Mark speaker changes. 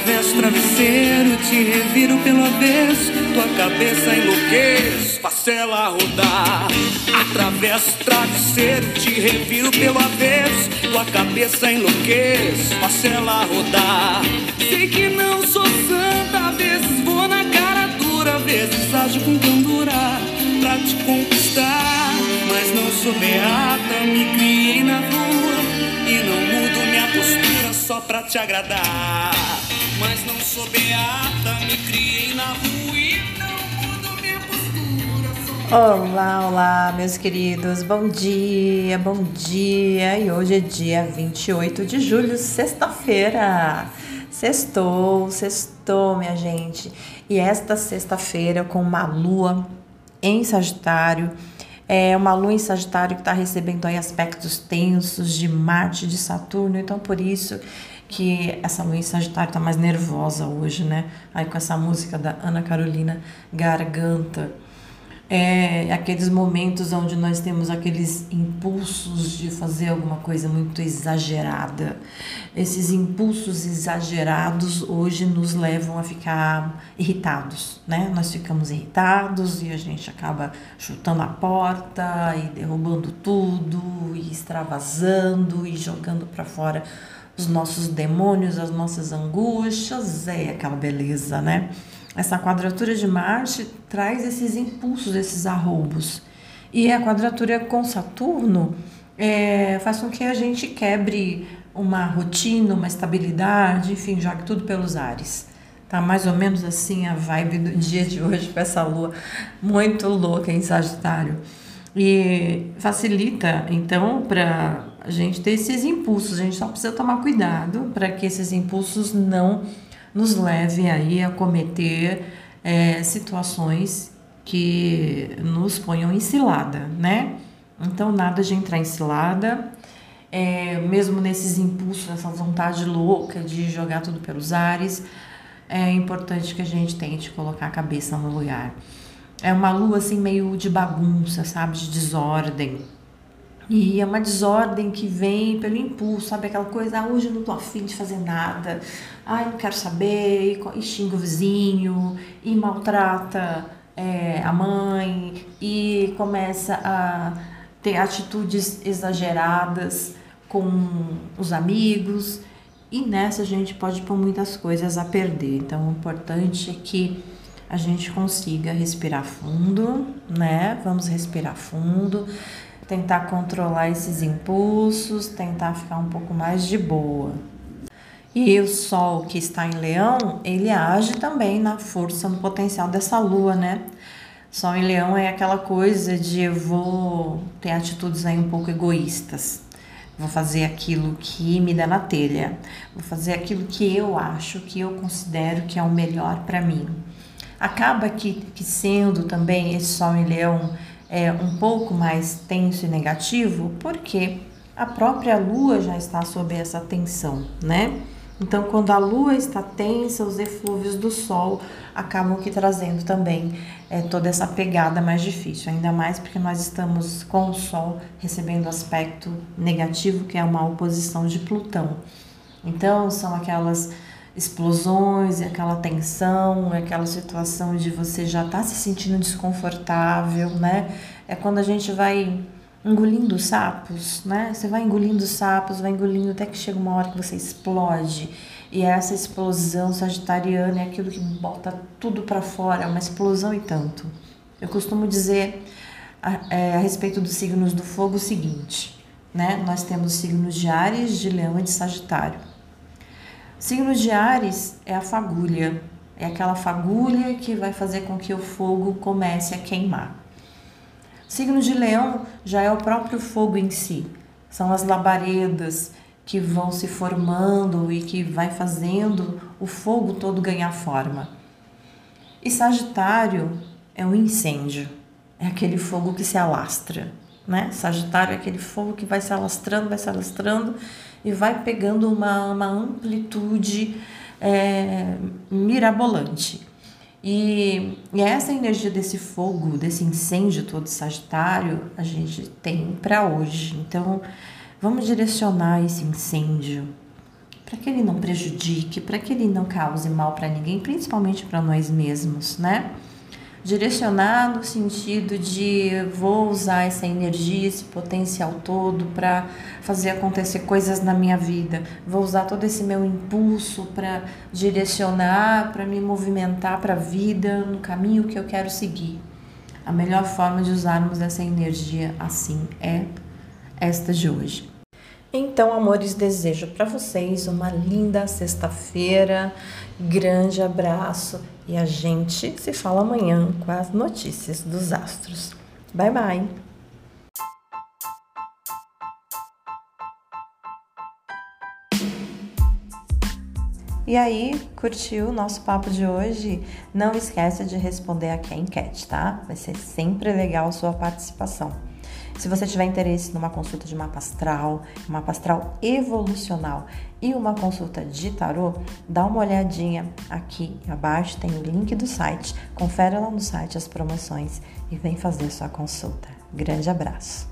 Speaker 1: Atravesso o travesseiro, te reviro pelo avesso. Tua cabeça enlouqueço, faço ela rodar. Atravesso o travesseiro, te reviro pelo avesso. Tua cabeça enlouqueço, faço ela rodar. Sei que não sou santa, às vezes vou na cara dura, às vezes ajo com candura pra te conquistar. Mas não sou beata, me criei na rua e não mudo minha postura só pra te agradar. Mas não sou beata, me criei na rua e não mudo minha postura
Speaker 2: Olá, olá, meus queridos. Bom dia, bom dia. E hoje é dia 28 de julho, sexta-feira. Sextou, sextou, minha gente. E esta sexta-feira, com uma lua em Sagitário, é uma lua em Sagitário que está recebendo aí aspectos tensos de Marte, de Saturno. Então, por isso que essa lua em Sagitário tá mais nervosa hoje, né? Aí com essa música da Ana Carolina Garganta é aqueles momentos onde nós temos aqueles impulsos de fazer alguma coisa muito exagerada. Esses impulsos exagerados hoje nos levam a ficar irritados, né? Nós ficamos irritados e a gente acaba chutando a porta e derrubando tudo e extravasando e jogando para fora os nossos demônios, as nossas angústias, é aquela beleza, né? Essa quadratura de Marte traz esses impulsos, esses arroubos. E a quadratura com Saturno é, faz com que a gente quebre uma rotina, uma estabilidade, enfim, jogue tudo pelos ares. Tá mais ou menos assim a vibe do dia de hoje com essa lua muito louca em Sagitário. E facilita, então, para a gente ter esses impulsos. A gente só precisa tomar cuidado para que esses impulsos não nos levem aí a cometer é, situações que nos ponham em cilada, né? Então, nada de entrar em cilada, é, mesmo nesses impulsos, essa vontade louca de jogar tudo pelos ares, é importante que a gente tente colocar a cabeça no lugar. É uma lua assim meio de bagunça, sabe? De desordem. E é uma desordem que vem pelo impulso, sabe? Aquela coisa, ah, hoje eu não tô afim de fazer nada, ah, eu não quero saber, e, e xinga o vizinho, e maltrata é, a mãe, e começa a ter atitudes exageradas com os amigos, e nessa a gente pode pôr muitas coisas a perder. Então, o importante é que a gente consiga respirar fundo, né? Vamos respirar fundo, tentar controlar esses impulsos, tentar ficar um pouco mais de boa. E o Sol que está em Leão, ele age também na força, no potencial dessa Lua, né? Sol em Leão é aquela coisa de eu vou ter atitudes aí um pouco egoístas. Vou fazer aquilo que me dá na telha. Vou fazer aquilo que eu acho, que eu considero que é o melhor para mim. Acaba que, que sendo também esse Sol em Leão é um pouco mais tenso e negativo, porque a própria Lua já está sob essa tensão, né? Então, quando a Lua está tensa, os eflúvios do Sol acabam que trazendo também é, toda essa pegada mais difícil, ainda mais porque nós estamos com o Sol recebendo aspecto negativo, que é uma oposição de Plutão. Então, são aquelas explosões, e aquela tensão, é aquela situação de você já estar se sentindo desconfortável, né? É quando a gente vai engolindo sapos, né? Você vai engolindo sapos, vai engolindo até que chega uma hora que você explode. E essa explosão sagitariana é aquilo que bota tudo para fora, é uma explosão e tanto. Eu costumo dizer a, é, a respeito dos signos do fogo o seguinte, né? Nós temos signos de Ares, de Leão e de Sagitário. Signo de Ares é a fagulha, é aquela fagulha que vai fazer com que o fogo comece a queimar. Signo de Leão já é o próprio fogo em si, são as labaredas que vão se formando e que vai fazendo o fogo todo ganhar forma. E Sagitário é um incêndio, é aquele fogo que se alastra, né? Sagitário é aquele fogo que vai se alastrando, vai se alastrando e vai pegando uma, uma amplitude é, mirabolante. E, e essa energia desse fogo, desse incêndio todo Sagitário, a gente tem para hoje. Então, vamos direcionar esse incêndio para que ele não prejudique, para que ele não cause mal para ninguém, principalmente para nós mesmos, né? Direcionar no sentido de vou usar essa energia, esse potencial todo para fazer acontecer coisas na minha vida. Vou usar todo esse meu impulso para direcionar, para me movimentar para a vida no caminho que eu quero seguir. A melhor forma de usarmos essa energia assim é esta de hoje. Então, amores, desejo para vocês uma linda sexta-feira, grande abraço e a gente se fala amanhã com as notícias dos astros. Bye bye! E aí, curtiu o nosso papo de hoje? Não esqueça de responder aqui a enquete, tá? Vai ser sempre legal sua participação. Se você tiver interesse numa consulta de mapa astral, mapa astral evolucional e uma consulta de tarô, dá uma olhadinha aqui abaixo, tem o link do site. Confere lá no site as promoções e vem fazer sua consulta. Grande abraço!